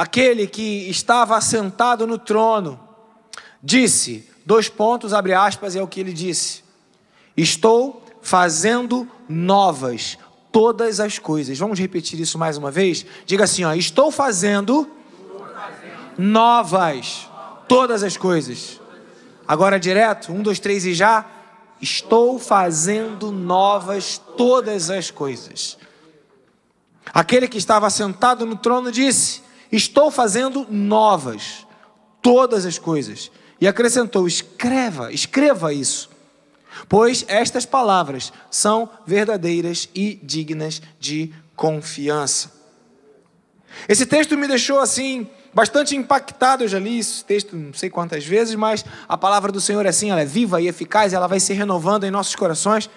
aquele que estava assentado no trono, disse: dois pontos, abre aspas, é o que ele disse: Estou fazendo novas todas as coisas. Vamos repetir isso mais uma vez? Diga assim: ó, estou fazendo novas todas as coisas. Agora direto, um, dois, três e já. Estou fazendo novas todas as coisas. Aquele que estava sentado no trono disse: Estou fazendo novas todas as coisas. E acrescentou: Escreva, escreva isso, pois estas palavras são verdadeiras e dignas de confiança. Esse texto me deixou assim bastante impactado. Eu já li esse texto não sei quantas vezes, mas a palavra do Senhor é assim, ela é viva e eficaz, ela vai se renovando em nossos corações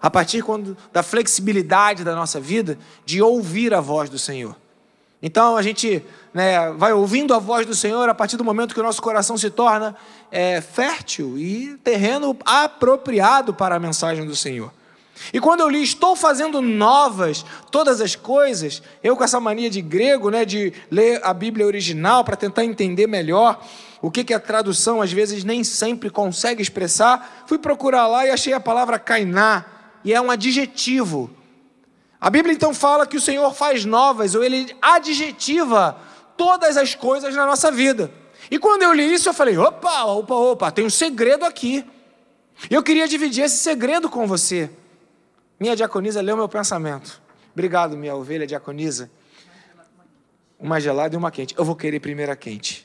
a partir quando, da flexibilidade da nossa vida de ouvir a voz do Senhor. Então a gente né, vai ouvindo a voz do Senhor a partir do momento que o nosso coração se torna é, fértil e terreno apropriado para a mensagem do Senhor. E quando eu li, estou fazendo novas todas as coisas, eu com essa mania de grego, né, de ler a Bíblia original para tentar entender melhor o que, que a tradução às vezes nem sempre consegue expressar, fui procurar lá e achei a palavra kainá, e é um adjetivo. A Bíblia então fala que o Senhor faz novas, ou ele adjetiva todas as coisas na nossa vida. E quando eu li isso, eu falei: opa, opa, opa, tem um segredo aqui. Eu queria dividir esse segredo com você. Minha diaconisa leu meu pensamento. Obrigado, minha ovelha diaconisa. Uma gelada e uma quente. Eu vou querer primeiro a quente.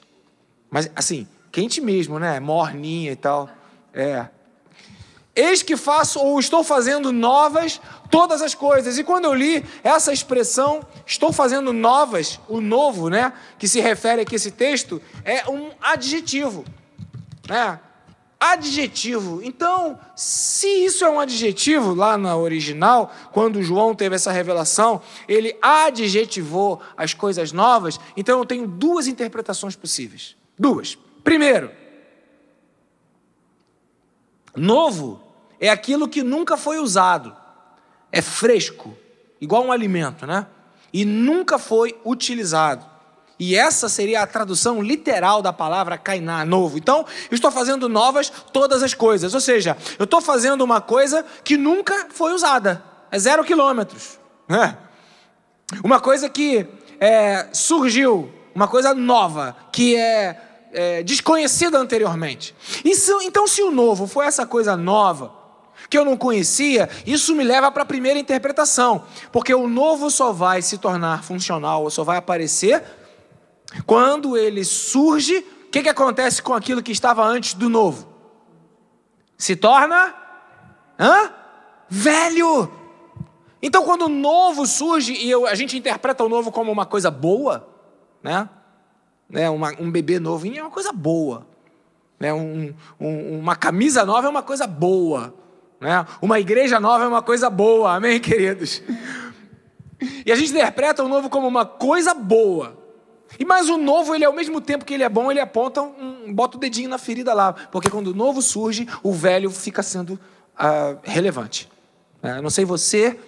Mas assim, quente mesmo, né? Morninha e tal. É. Eis que faço ou estou fazendo novas todas as coisas. E quando eu li essa expressão, estou fazendo novas, o novo, né, que se refere aqui a esse texto, é um adjetivo, né? Adjetivo. Então, se isso é um adjetivo lá na original, quando João teve essa revelação, ele adjetivou as coisas novas, então eu tenho duas interpretações possíveis. Duas. Primeiro, novo é aquilo que nunca foi usado, é fresco, igual um alimento, né? E nunca foi utilizado. E essa seria a tradução literal da palavra kainá, novo. Então, estou fazendo novas todas as coisas. Ou seja, eu estou fazendo uma coisa que nunca foi usada. É zero quilômetros. Né? Uma coisa que é, surgiu, uma coisa nova, que é, é desconhecida anteriormente. Se, então, se o novo foi essa coisa nova, que eu não conhecia, isso me leva para a primeira interpretação, porque o novo só vai se tornar funcional, ou só vai aparecer quando ele surge. O que, que acontece com aquilo que estava antes do novo? Se torna hã? velho. Então, quando o novo surge, e eu, a gente interpreta o novo como uma coisa boa, né? Né? Uma, um bebê novinho é uma coisa boa. Né? Um, um, uma camisa nova é uma coisa boa. Né? Uma igreja nova é uma coisa boa, amém, queridos? E a gente interpreta o novo como uma coisa boa. E mas o novo, ele ao mesmo tempo que ele é bom, ele aponta um, bota o dedinho na ferida lá, porque quando o novo surge, o velho fica sendo uh, relevante. Uh, não sei você,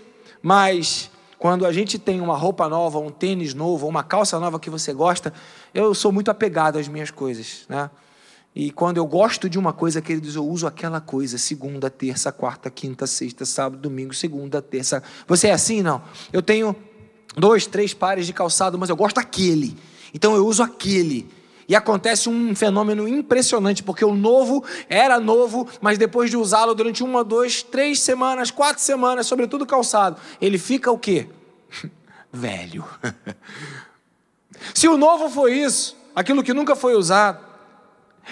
mas quando a gente tem uma roupa nova, um tênis novo, uma calça nova que você gosta, eu sou muito apegado às minhas coisas, né? E quando eu gosto de uma coisa, queridos, eu uso aquela coisa, segunda, terça, quarta, quinta, sexta, sábado, domingo, segunda, terça. Você é assim, não? Eu tenho dois, três pares de calçado, mas eu gosto daquele. Então eu uso aquele. E acontece um fenômeno impressionante, porque o novo era novo, mas depois de usá-lo durante uma, duas, três semanas, quatro semanas, sobretudo calçado, ele fica o quê? Velho. Se o novo foi isso, aquilo que nunca foi usado,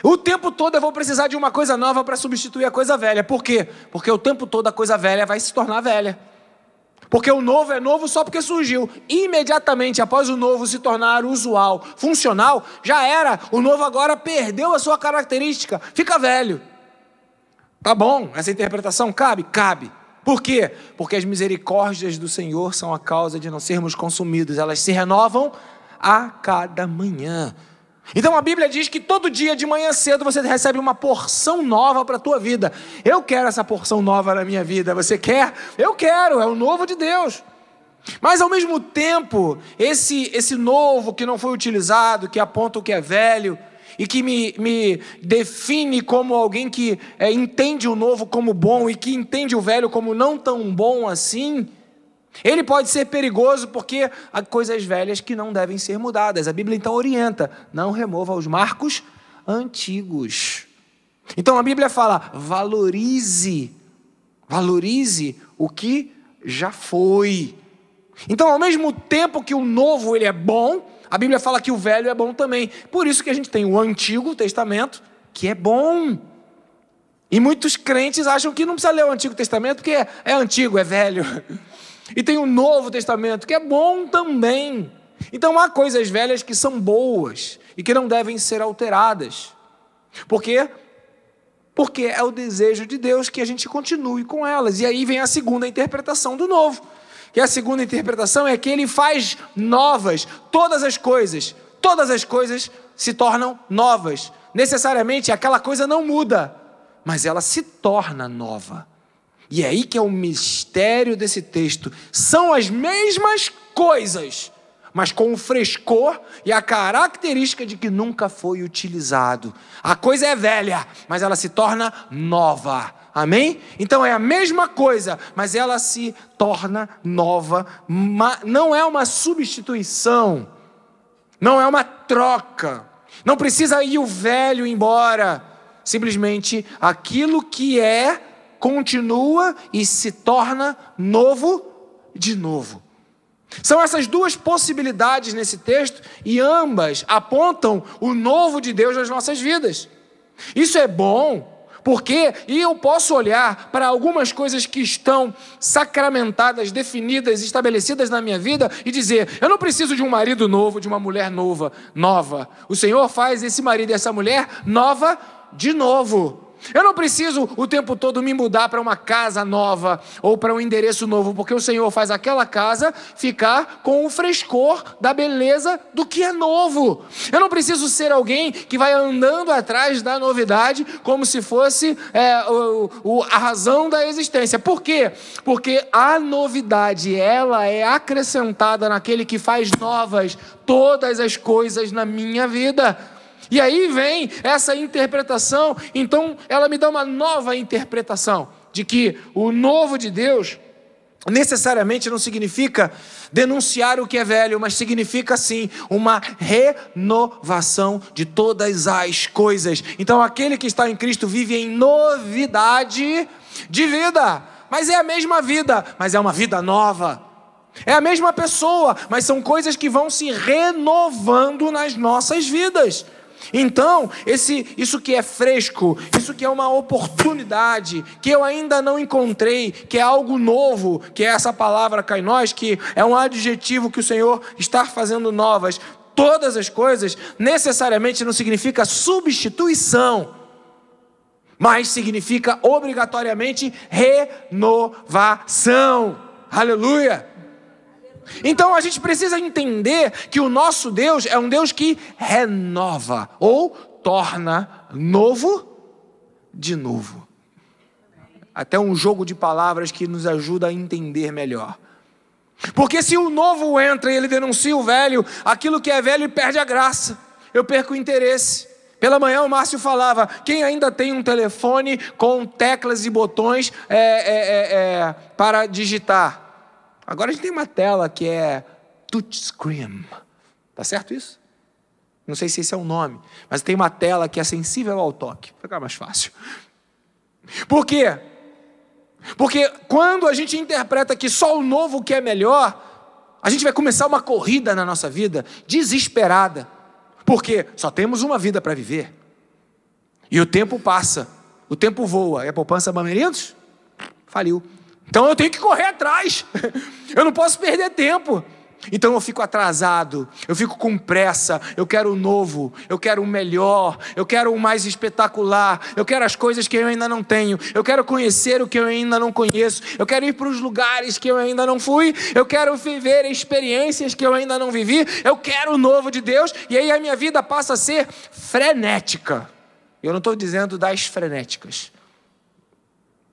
o tempo todo eu vou precisar de uma coisa nova para substituir a coisa velha. Por quê? Porque o tempo todo a coisa velha vai se tornar velha. Porque o novo é novo só porque surgiu. Imediatamente após o novo se tornar usual, funcional, já era. O novo agora perdeu a sua característica, fica velho. Tá bom? Essa interpretação cabe? Cabe. Por quê? Porque as misericórdias do Senhor são a causa de não sermos consumidos. Elas se renovam a cada manhã. Então a Bíblia diz que todo dia de manhã cedo você recebe uma porção nova para a tua vida. Eu quero essa porção nova na minha vida. Você quer? Eu quero, é o novo de Deus. Mas ao mesmo tempo, esse, esse novo que não foi utilizado, que aponta o que é velho, e que me, me define como alguém que é, entende o novo como bom e que entende o velho como não tão bom assim, ele pode ser perigoso porque há coisas velhas que não devem ser mudadas. A Bíblia então orienta: não remova os marcos antigos. Então a Bíblia fala: valorize, valorize o que já foi. Então, ao mesmo tempo que o novo ele é bom, a Bíblia fala que o velho é bom também. Por isso que a gente tem o Antigo Testamento, que é bom. E muitos crentes acham que não precisa ler o Antigo Testamento, porque é, é antigo, é velho. E tem o Novo Testamento, que é bom também. Então há coisas velhas que são boas e que não devem ser alteradas. Por quê? Porque é o desejo de Deus que a gente continue com elas. E aí vem a segunda interpretação do novo. E a segunda interpretação é que ele faz novas todas as coisas. Todas as coisas se tornam novas. Necessariamente aquela coisa não muda, mas ela se torna nova. E é aí que é o mistério desse texto. São as mesmas coisas, mas com o frescor e a característica de que nunca foi utilizado. A coisa é velha, mas ela se torna nova. Amém? Então é a mesma coisa, mas ela se torna nova. Não é uma substituição, não é uma troca. Não precisa ir o velho embora. Simplesmente aquilo que é continua e se torna novo de novo. São essas duas possibilidades nesse texto e ambas apontam o novo de Deus nas nossas vidas. Isso é bom, porque e eu posso olhar para algumas coisas que estão sacramentadas, definidas, estabelecidas na minha vida e dizer: eu não preciso de um marido novo, de uma mulher nova, nova. O Senhor faz esse marido e essa mulher nova de novo. Eu não preciso o tempo todo me mudar para uma casa nova ou para um endereço novo, porque o Senhor faz aquela casa ficar com o frescor da beleza do que é novo. Eu não preciso ser alguém que vai andando atrás da novidade como se fosse é, o, o, a razão da existência. Por quê? Porque a novidade ela é acrescentada naquele que faz novas todas as coisas na minha vida. E aí vem essa interpretação, então ela me dá uma nova interpretação de que o novo de Deus necessariamente não significa denunciar o que é velho, mas significa sim uma renovação de todas as coisas. Então aquele que está em Cristo vive em novidade de vida, mas é a mesma vida, mas é uma vida nova. É a mesma pessoa, mas são coisas que vão se renovando nas nossas vidas. Então, esse, isso que é fresco, isso que é uma oportunidade, que eu ainda não encontrei, que é algo novo, que é essa palavra kainós, que é um adjetivo que o Senhor está fazendo novas. Todas as coisas necessariamente não significa substituição, mas significa obrigatoriamente renovação. Aleluia! Então a gente precisa entender que o nosso Deus é um Deus que renova ou torna novo de novo. Até um jogo de palavras que nos ajuda a entender melhor. Porque se o novo entra e ele denuncia o velho, aquilo que é velho perde a graça. Eu perco o interesse. Pela manhã o Márcio falava: quem ainda tem um telefone com teclas e botões é, é, é, é para digitar? Agora a gente tem uma tela que é touchscreen. Tá certo isso? Não sei se esse é o nome, mas tem uma tela que é sensível ao toque. Fica mais fácil. Por quê? Porque quando a gente interpreta que só o novo que é melhor, a gente vai começar uma corrida na nossa vida desesperada. Porque só temos uma vida para viver. E o tempo passa, o tempo voa. É a poupança Bamerindos? Faliu. Então eu tenho que correr atrás. Eu não posso perder tempo. Então eu fico atrasado, eu fico com pressa, eu quero o novo, eu quero o melhor, eu quero o mais espetacular, eu quero as coisas que eu ainda não tenho, eu quero conhecer o que eu ainda não conheço, eu quero ir para os lugares que eu ainda não fui, eu quero viver experiências que eu ainda não vivi, eu quero o novo de Deus, e aí a minha vida passa a ser frenética. Eu não estou dizendo das frenéticas,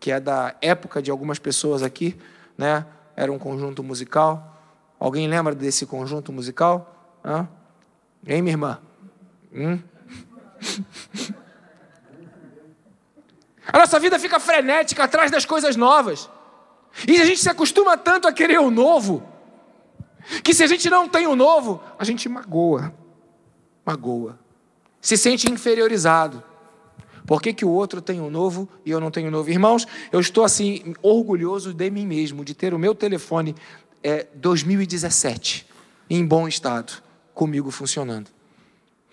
que é da época de algumas pessoas aqui, né? Era um conjunto musical. Alguém lembra desse conjunto musical? Hã? Hein, minha irmã? Hum? A nossa vida fica frenética atrás das coisas novas. E a gente se acostuma tanto a querer o novo, que se a gente não tem o novo, a gente magoa. Magoa. Se sente inferiorizado. Por que, que o outro tem o um novo e eu não tenho o novo? Irmãos, eu estou assim, orgulhoso de mim mesmo, de ter o meu telefone é, 2017 em bom estado, comigo funcionando.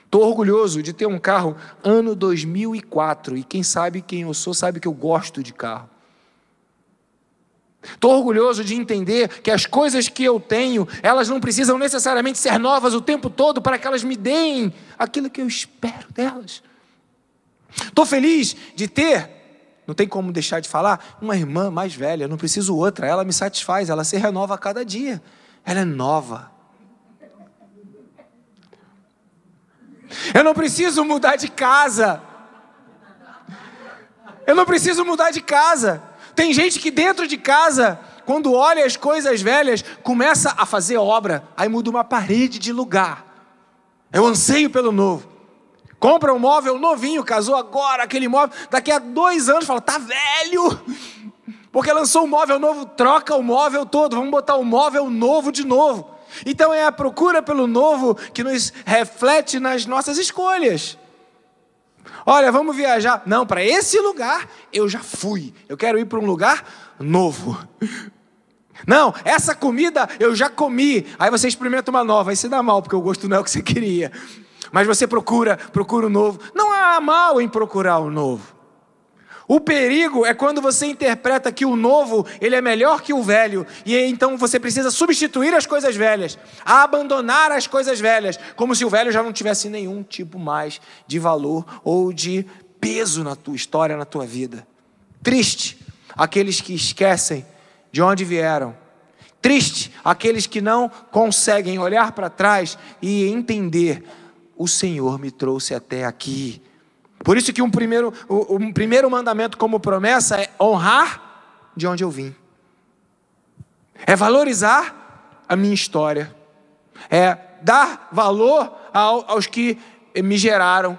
Estou orgulhoso de ter um carro ano 2004 e quem sabe quem eu sou sabe que eu gosto de carro. Estou orgulhoso de entender que as coisas que eu tenho, elas não precisam necessariamente ser novas o tempo todo para que elas me deem aquilo que eu espero delas. Estou feliz de ter, não tem como deixar de falar, uma irmã mais velha, não preciso outra, ela me satisfaz, ela se renova a cada dia. Ela é nova. Eu não preciso mudar de casa. Eu não preciso mudar de casa. Tem gente que dentro de casa, quando olha as coisas velhas, começa a fazer obra, aí muda uma parede de lugar. O anseio pelo novo. Compra um móvel novinho, casou agora, aquele móvel, daqui a dois anos fala, tá velho, porque lançou um móvel novo, troca o móvel todo, vamos botar o um móvel novo de novo. Então é a procura pelo novo que nos reflete nas nossas escolhas. Olha, vamos viajar. Não, para esse lugar eu já fui. Eu quero ir para um lugar novo. Não, essa comida eu já comi. Aí você experimenta uma nova, aí se dá mal, porque o gosto não é o que você queria. Mas você procura, procura o novo. Não há mal em procurar o novo. O perigo é quando você interpreta que o novo ele é melhor que o velho e então você precisa substituir as coisas velhas, abandonar as coisas velhas, como se o velho já não tivesse nenhum tipo mais de valor ou de peso na tua história, na tua vida. Triste aqueles que esquecem de onde vieram. Triste aqueles que não conseguem olhar para trás e entender o Senhor me trouxe até aqui. Por isso que um primeiro, um primeiro mandamento como promessa é honrar de onde eu vim. É valorizar a minha história. É dar valor aos que me geraram.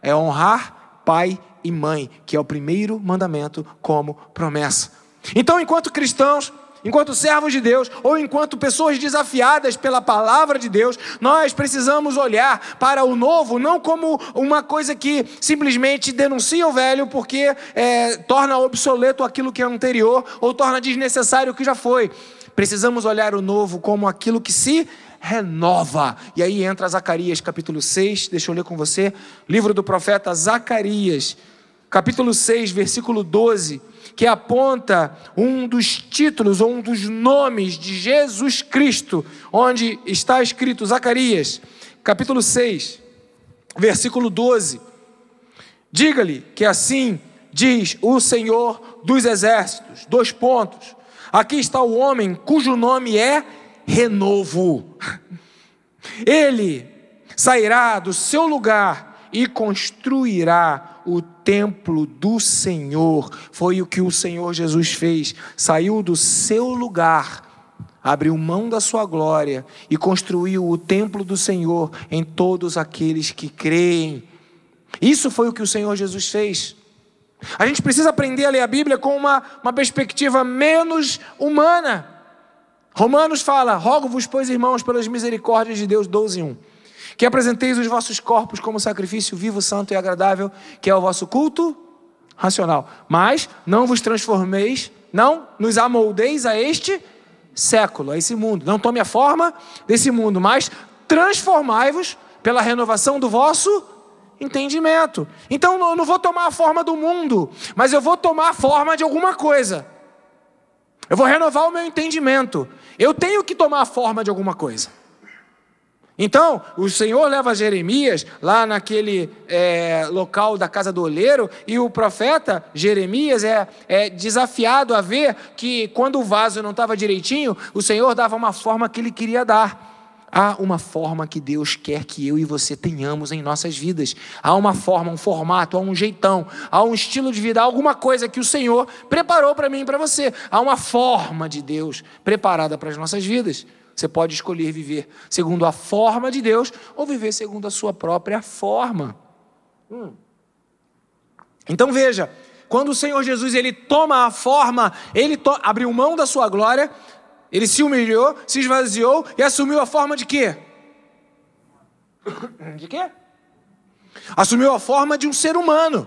É honrar pai e mãe, que é o primeiro mandamento como promessa. Então, enquanto cristãos, enquanto servos de Deus ou enquanto pessoas desafiadas pela palavra de Deus, nós precisamos olhar para o novo não como uma coisa que simplesmente denuncia o velho porque é, torna obsoleto aquilo que é anterior ou torna desnecessário o que já foi. Precisamos olhar o novo como aquilo que se renova. E aí entra Zacarias capítulo 6, deixa eu ler com você, livro do profeta Zacarias, capítulo 6, versículo 12 que aponta um dos títulos ou um dos nomes de Jesus Cristo, onde está escrito Zacarias, capítulo 6, versículo 12. Diga-lhe que assim diz o Senhor dos exércitos. Dois pontos. Aqui está o homem cujo nome é renovo. Ele sairá do seu lugar e construirá o templo do Senhor. Foi o que o Senhor Jesus fez. Saiu do seu lugar, abriu mão da sua glória e construiu o templo do Senhor em todos aqueles que creem. Isso foi o que o Senhor Jesus fez. A gente precisa aprender a ler a Bíblia com uma, uma perspectiva menos humana. Romanos fala: Rogo-vos, pois, irmãos, pelas misericórdias de Deus, 12, 1 que apresenteis os vossos corpos como sacrifício vivo, santo e agradável, que é o vosso culto racional. Mas não vos transformeis, não nos amoldeis a este século, a esse mundo. Não tome a forma desse mundo, mas transformai-vos pela renovação do vosso entendimento. Então eu não vou tomar a forma do mundo, mas eu vou tomar a forma de alguma coisa. Eu vou renovar o meu entendimento. Eu tenho que tomar a forma de alguma coisa. Então, o Senhor leva Jeremias lá naquele é, local da casa do oleiro, e o profeta Jeremias é, é desafiado a ver que quando o vaso não estava direitinho, o Senhor dava uma forma que ele queria dar. Há uma forma que Deus quer que eu e você tenhamos em nossas vidas. Há uma forma, um formato, há um jeitão, há um estilo de vida, há alguma coisa que o Senhor preparou para mim e para você. Há uma forma de Deus preparada para as nossas vidas. Você pode escolher viver segundo a forma de Deus ou viver segundo a sua própria forma. Hum. Então veja, quando o Senhor Jesus ele toma a forma, ele abriu mão da sua glória, ele se humilhou, se esvaziou e assumiu a forma de quê? De quê? Assumiu a forma de um ser humano.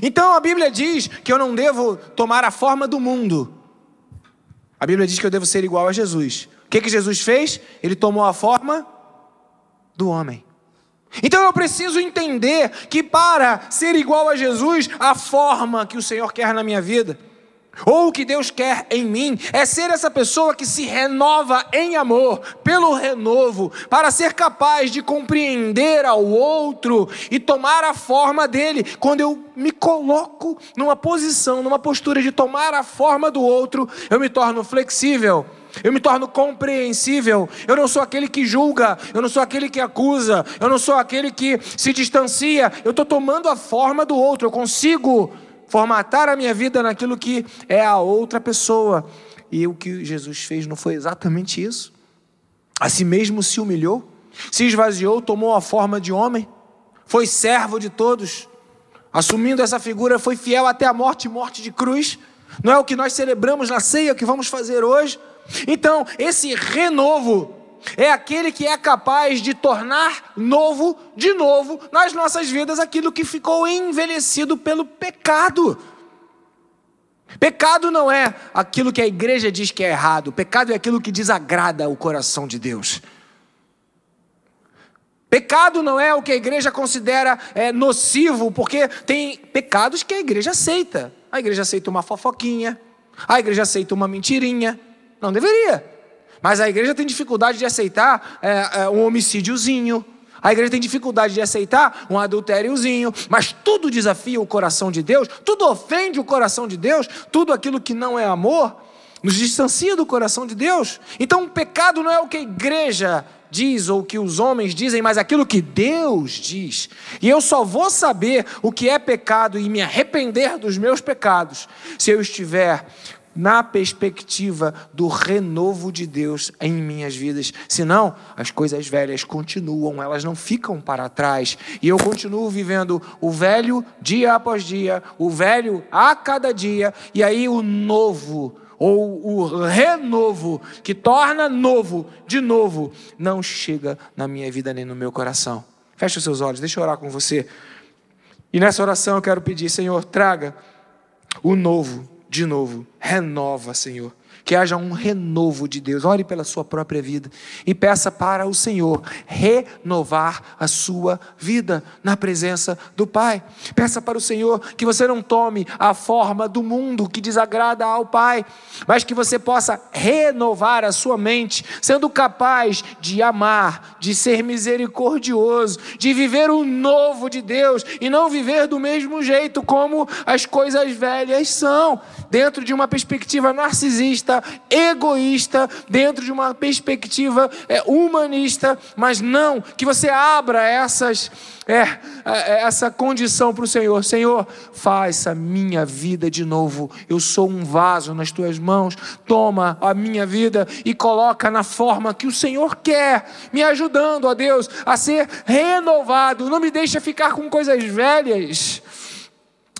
Então a Bíblia diz que eu não devo tomar a forma do mundo. A Bíblia diz que eu devo ser igual a Jesus. Que, que Jesus fez? Ele tomou a forma do homem. Então eu preciso entender que para ser igual a Jesus, a forma que o Senhor quer na minha vida, ou o que Deus quer em mim é ser essa pessoa que se renova em amor, pelo renovo, para ser capaz de compreender ao outro e tomar a forma dele. Quando eu me coloco numa posição, numa postura de tomar a forma do outro, eu me torno flexível. Eu me torno compreensível. Eu não sou aquele que julga, eu não sou aquele que acusa, eu não sou aquele que se distancia. Eu estou tomando a forma do outro. Eu consigo formatar a minha vida naquilo que é a outra pessoa. E o que Jesus fez não foi exatamente isso. A si mesmo se humilhou, se esvaziou, tomou a forma de homem, foi servo de todos, assumindo essa figura, foi fiel até a morte morte de cruz. Não é o que nós celebramos na ceia que vamos fazer hoje. Então, esse renovo é aquele que é capaz de tornar novo de novo nas nossas vidas aquilo que ficou envelhecido pelo pecado. Pecado não é aquilo que a igreja diz que é errado, pecado é aquilo que desagrada o coração de Deus. Pecado não é o que a igreja considera é, nocivo, porque tem pecados que a igreja aceita. A igreja aceita uma fofoquinha, a igreja aceita uma mentirinha. Não deveria. Mas a igreja tem dificuldade de aceitar é, é, um homicídiozinho. A igreja tem dificuldade de aceitar um adultériozinho, mas tudo desafia o coração de Deus, tudo ofende o coração de Deus, tudo aquilo que não é amor nos distancia do coração de Deus. Então, o pecado não é o que a igreja diz ou o que os homens dizem, mas aquilo que Deus diz. E eu só vou saber o que é pecado e me arrepender dos meus pecados se eu estiver na perspectiva do renovo de Deus em minhas vidas. Senão, as coisas velhas continuam, elas não ficam para trás. E eu continuo vivendo o velho dia após dia, o velho a cada dia, e aí o novo ou o renovo que torna novo de novo não chega na minha vida nem no meu coração. Feche os seus olhos, deixa eu orar com você. E nessa oração eu quero pedir, Senhor, traga o novo de novo. Renova, Senhor. Que haja um renovo de Deus. Ore pela sua própria vida e peça para o Senhor renovar a sua vida na presença do Pai. Peça para o Senhor que você não tome a forma do mundo que desagrada ao Pai, mas que você possa renovar a sua mente, sendo capaz de amar, de ser misericordioso, de viver o novo de Deus e não viver do mesmo jeito como as coisas velhas são, dentro de uma perspectiva narcisista egoísta, dentro de uma perspectiva é, humanista, mas não que você abra essas é, é, é essa condição para o Senhor: Senhor, faça minha vida de novo. Eu sou um vaso nas tuas mãos. Toma a minha vida e coloca na forma que o Senhor quer, me ajudando, ó Deus, a ser renovado. Não me deixa ficar com coisas velhas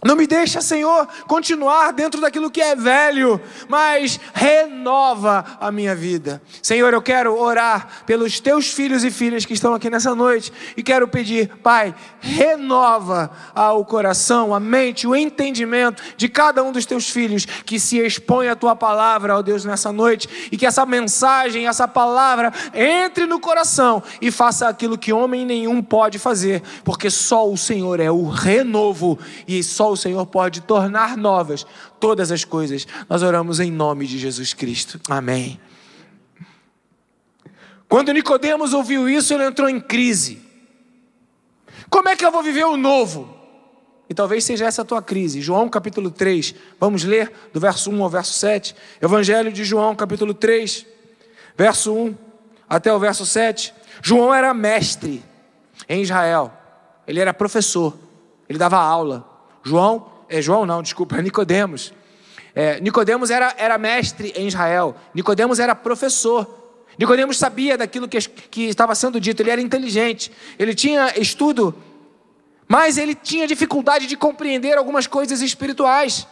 não me deixa, Senhor, continuar dentro daquilo que é velho, mas renova a minha vida. Senhor, eu quero orar pelos teus filhos e filhas que estão aqui nessa noite e quero pedir, Pai, renova o coração, a mente, o entendimento de cada um dos teus filhos que se expõe a tua palavra, ó Deus, nessa noite e que essa mensagem, essa palavra entre no coração e faça aquilo que homem nenhum pode fazer, porque só o Senhor é o renovo e só o Senhor pode tornar novas todas as coisas. Nós oramos em nome de Jesus Cristo. Amém. Quando Nicodemos ouviu isso, ele entrou em crise. Como é que eu vou viver o novo? E talvez seja essa a tua crise. João capítulo 3, vamos ler do verso 1 ao verso 7. Evangelho de João capítulo 3, verso 1 até o verso 7. João era mestre em Israel. Ele era professor. Ele dava aula. João, é João não, desculpa, é Nicodemos. É, Nicodemos era, era mestre em Israel. Nicodemos era professor. Nicodemos sabia daquilo que, que estava sendo dito, ele era inteligente, ele tinha estudo, mas ele tinha dificuldade de compreender algumas coisas espirituais,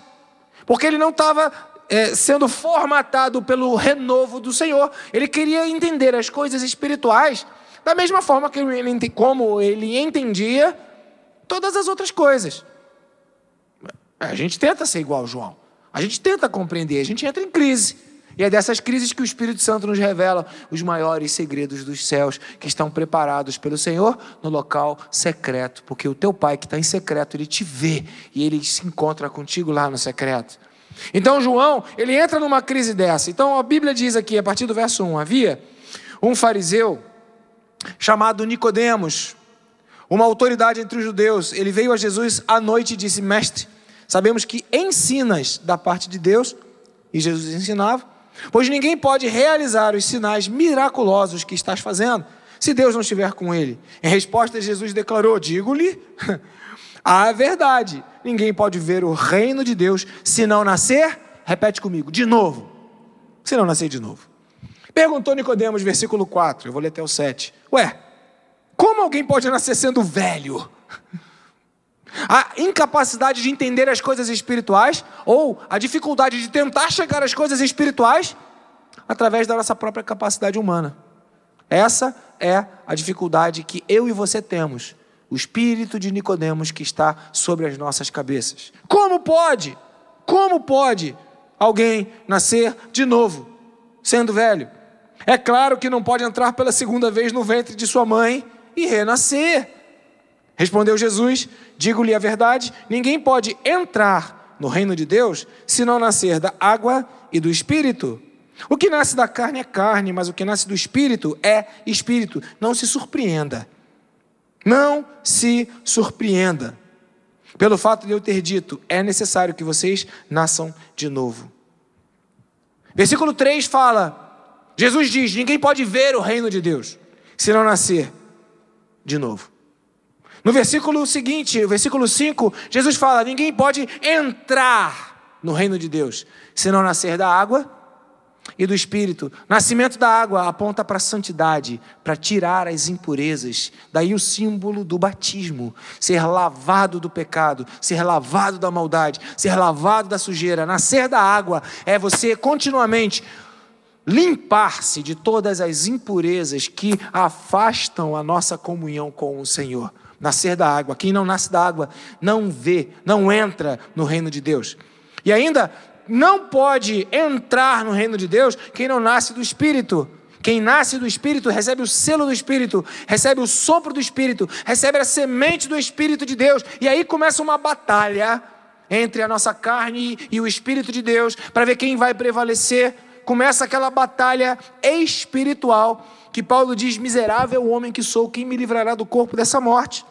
porque ele não estava é, sendo formatado pelo renovo do Senhor. Ele queria entender as coisas espirituais da mesma forma que ele, como ele entendia todas as outras coisas. A gente tenta ser igual ao João. A gente tenta compreender, a gente entra em crise. E é dessas crises que o Espírito Santo nos revela os maiores segredos dos céus que estão preparados pelo Senhor no local secreto. Porque o teu Pai que está em secreto, ele te vê e ele se encontra contigo lá no secreto. Então João, ele entra numa crise dessa. Então a Bíblia diz aqui, a partir do verso 1, havia um fariseu chamado Nicodemos, uma autoridade entre os judeus. Ele veio a Jesus à noite e disse: "Mestre, sabemos que ensinas da parte de Deus", e Jesus ensinava, "pois ninguém pode realizar os sinais miraculosos que estás fazendo, se Deus não estiver com ele". Em resposta, Jesus declarou: "Digo-lhe a verdade, ninguém pode ver o reino de Deus se não nascer, repete comigo, de novo. Se não nascer de novo. Perguntou Nicodemos, versículo 4, eu vou ler até o 7. Ué, como alguém pode nascer sendo velho? A incapacidade de entender as coisas espirituais ou a dificuldade de tentar chegar às coisas espirituais através da nossa própria capacidade humana. Essa é a dificuldade que eu e você temos o espírito de Nicodemos que está sobre as nossas cabeças. Como pode? Como pode alguém nascer de novo, sendo velho? É claro que não pode entrar pela segunda vez no ventre de sua mãe e renascer. Respondeu Jesus: Digo-lhe a verdade, ninguém pode entrar no reino de Deus se não nascer da água e do espírito. O que nasce da carne é carne, mas o que nasce do espírito é espírito. Não se surpreenda. Não se surpreenda pelo fato de eu ter dito: é necessário que vocês nasçam de novo. Versículo 3 fala: Jesus diz: ninguém pode ver o reino de Deus se não nascer de novo. No versículo seguinte, o versículo 5, Jesus fala: ninguém pode entrar no reino de Deus se não nascer da água e do Espírito. Nascimento da água aponta para a santidade, para tirar as impurezas. Daí o símbolo do batismo: ser lavado do pecado, ser lavado da maldade, ser lavado da sujeira. Nascer da água é você continuamente limpar-se de todas as impurezas que afastam a nossa comunhão com o Senhor. Nascer da água. Quem não nasce da água não vê, não entra no reino de Deus. E ainda não pode entrar no reino de Deus quem não nasce do Espírito. Quem nasce do Espírito recebe o selo do Espírito, recebe o sopro do Espírito, recebe a semente do Espírito de Deus. E aí começa uma batalha entre a nossa carne e o Espírito de Deus para ver quem vai prevalecer. Começa aquela batalha espiritual que Paulo diz: Miserável homem que sou, quem me livrará do corpo dessa morte?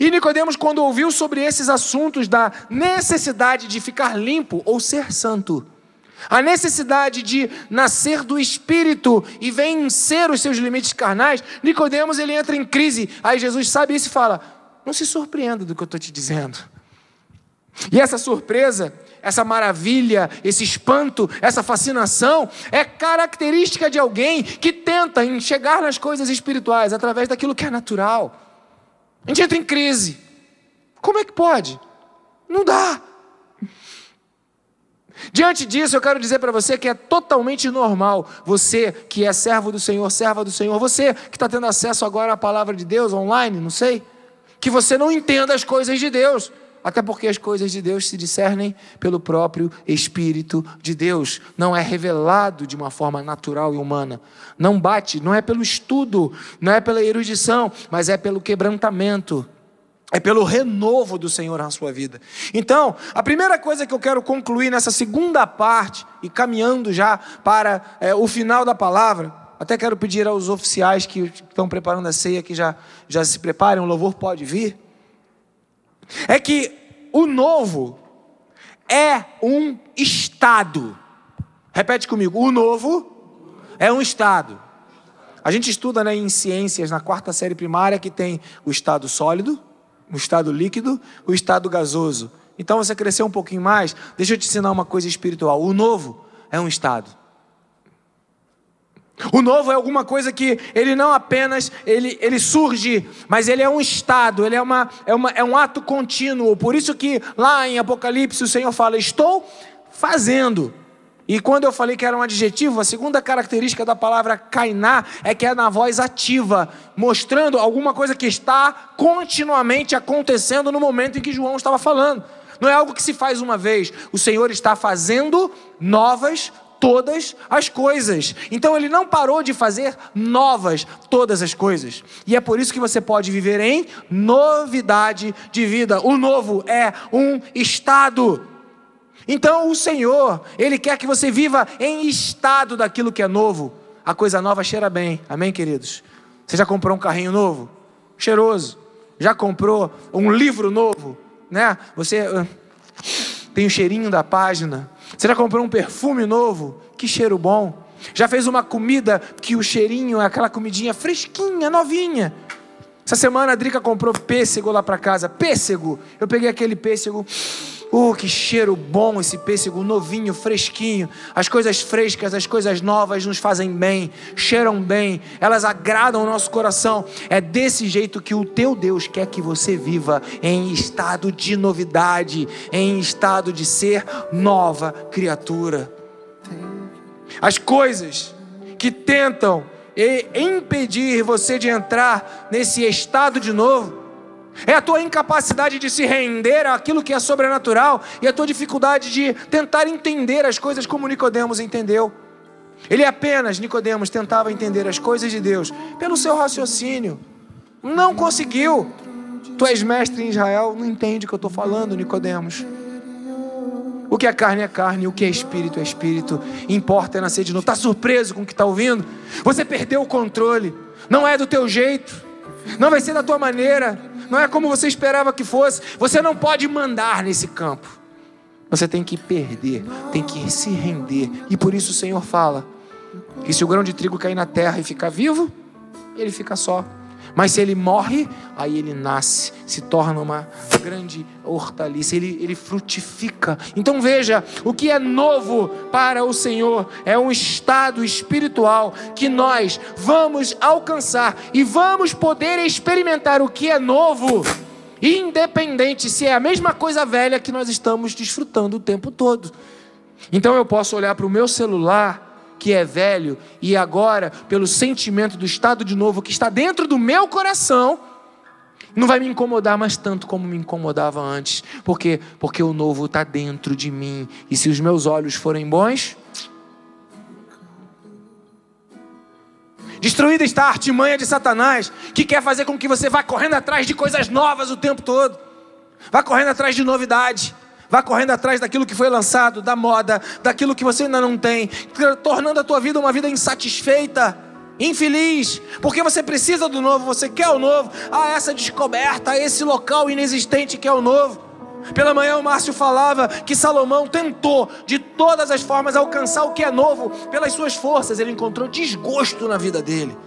E Nicodemos, quando ouviu sobre esses assuntos da necessidade de ficar limpo ou ser santo, a necessidade de nascer do Espírito e vencer os seus limites carnais, Nicodemos ele entra em crise. Aí Jesus sabe isso e fala: Não se surpreenda do que eu estou te dizendo. E essa surpresa, essa maravilha, esse espanto, essa fascinação é característica de alguém que tenta chegar nas coisas espirituais através daquilo que é natural. A gente entra em crise. Como é que pode? Não dá. Diante disso, eu quero dizer para você que é totalmente normal, você que é servo do Senhor, serva do Senhor, você que está tendo acesso agora à palavra de Deus online, não sei, que você não entenda as coisas de Deus. Até porque as coisas de Deus se discernem pelo próprio Espírito de Deus. Não é revelado de uma forma natural e humana. Não bate, não é pelo estudo, não é pela erudição, mas é pelo quebrantamento. É pelo renovo do Senhor na sua vida. Então, a primeira coisa que eu quero concluir nessa segunda parte, e caminhando já para é, o final da palavra, até quero pedir aos oficiais que estão preparando a ceia que já, já se preparem, o louvor pode vir é que o novo é um estado. Repete comigo: o novo é um estado. A gente estuda né, em ciências, na quarta série primária, que tem o estado sólido, o estado líquido, o estado gasoso. Então você cresceu um pouquinho mais, deixa eu te ensinar uma coisa espiritual. O novo é um estado. O novo é alguma coisa que ele não apenas ele, ele surge, mas ele é um estado, ele é, uma, é, uma, é um ato contínuo. Por isso que lá em Apocalipse o Senhor fala: Estou fazendo. E quando eu falei que era um adjetivo, a segunda característica da palavra kainá é que é na voz ativa, mostrando alguma coisa que está continuamente acontecendo no momento em que João estava falando. Não é algo que se faz uma vez, o Senhor está fazendo novas todas as coisas. Então ele não parou de fazer novas todas as coisas. E é por isso que você pode viver em novidade de vida. O novo é um estado. Então o Senhor, Ele quer que você viva em estado daquilo que é novo. A coisa nova cheira bem, amém, queridos? Você já comprou um carrinho novo? Cheiroso. Já comprou um livro novo? Né? Você uh, tem o cheirinho da página. Você já comprou um perfume novo? Que cheiro bom. Já fez uma comida que o cheirinho é aquela comidinha fresquinha, novinha. Essa semana a Drica comprou pêssego lá para casa. Pêssego. Eu peguei aquele pêssego Uh, que cheiro bom esse pêssego novinho, fresquinho. As coisas frescas, as coisas novas nos fazem bem, cheiram bem, elas agradam o nosso coração. É desse jeito que o teu Deus quer que você viva em estado de novidade, em estado de ser nova criatura. As coisas que tentam impedir você de entrar nesse estado de novo é a tua incapacidade de se render àquilo que é sobrenatural e a tua dificuldade de tentar entender as coisas como Nicodemos entendeu. Ele apenas, Nicodemos, tentava entender as coisas de Deus pelo seu raciocínio. Não conseguiu. Tu és mestre em Israel, não entende o que eu estou falando, Nicodemos. O que é carne é carne, o que é espírito é espírito. Importa é nascer de novo. Está surpreso com o que está ouvindo? Você perdeu o controle. Não é do teu jeito. Não vai ser da tua maneira não é como você esperava que fosse. Você não pode mandar nesse campo. Você tem que perder, tem que se render. E por isso o Senhor fala que se o grão de trigo cair na terra e ficar vivo, ele fica só. Mas se ele morre, aí ele nasce, se torna uma grande hortaliça, ele, ele frutifica. Então veja, o que é novo para o Senhor é um estado espiritual que nós vamos alcançar e vamos poder experimentar o que é novo, independente se é a mesma coisa velha que nós estamos desfrutando o tempo todo. Então eu posso olhar para o meu celular que é velho e agora, pelo sentimento do estado de novo que está dentro do meu coração, não vai me incomodar mais tanto como me incomodava antes. Por quê? Porque o novo está dentro de mim. E se os meus olhos forem bons. Destruída está a artimanha de Satanás, que quer fazer com que você vá correndo atrás de coisas novas o tempo todo. Vá correndo atrás de novidade. Vá correndo atrás daquilo que foi lançado, da moda, daquilo que você ainda não tem, tornando a tua vida uma vida insatisfeita, infeliz, porque você precisa do novo, você quer o novo. Ah, essa descoberta, esse local inexistente que é o novo. Pela manhã o Márcio falava que Salomão tentou de todas as formas alcançar o que é novo pelas suas forças. Ele encontrou desgosto na vida dele.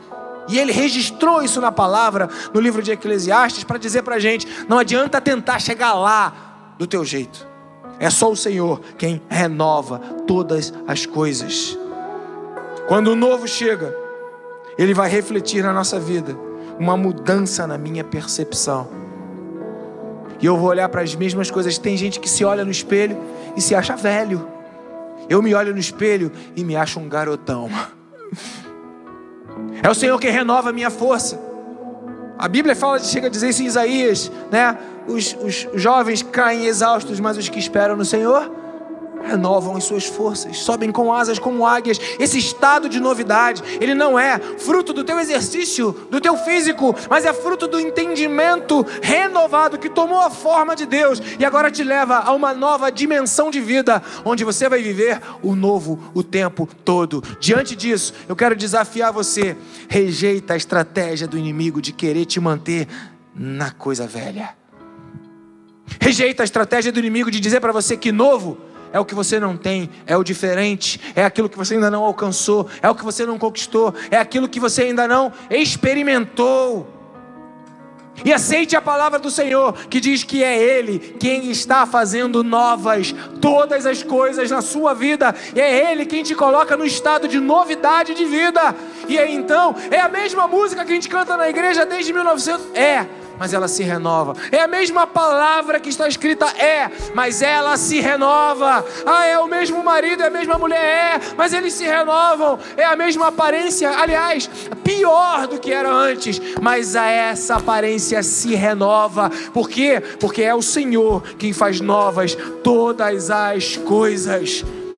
E ele registrou isso na palavra, no livro de Eclesiastes, para dizer para a gente: não adianta tentar chegar lá do teu jeito. É só o Senhor quem renova todas as coisas. Quando o novo chega, ele vai refletir na nossa vida uma mudança na minha percepção. E eu vou olhar para as mesmas coisas. Tem gente que se olha no espelho e se acha velho. Eu me olho no espelho e me acho um garotão. É o Senhor que renova a minha força. A Bíblia fala, chega a dizer isso em Isaías, né? Os, os jovens caem exaustos, mas os que esperam no Senhor renovam as suas forças, sobem com asas como águias. Esse estado de novidade, ele não é fruto do teu exercício, do teu físico, mas é fruto do entendimento renovado que tomou a forma de Deus e agora te leva a uma nova dimensão de vida, onde você vai viver o novo o tempo todo. Diante disso, eu quero desafiar você: rejeita a estratégia do inimigo de querer te manter na coisa velha. Rejeita a estratégia do inimigo de dizer para você que novo é o que você não tem, é o diferente, é aquilo que você ainda não alcançou, é o que você não conquistou, é aquilo que você ainda não experimentou. E aceite a palavra do Senhor, que diz que é Ele quem está fazendo novas todas as coisas na sua vida. É Ele quem te coloca no estado de novidade de vida. E aí então, é a mesma música que a gente canta na igreja desde 1900. É mas ela se renova. É a mesma palavra que está escrita, é, mas ela se renova. Ah, é o mesmo marido, é a mesma mulher, é, mas eles se renovam. É a mesma aparência, aliás, pior do que era antes, mas essa aparência se renova. Por quê? Porque é o Senhor quem faz novas todas as coisas.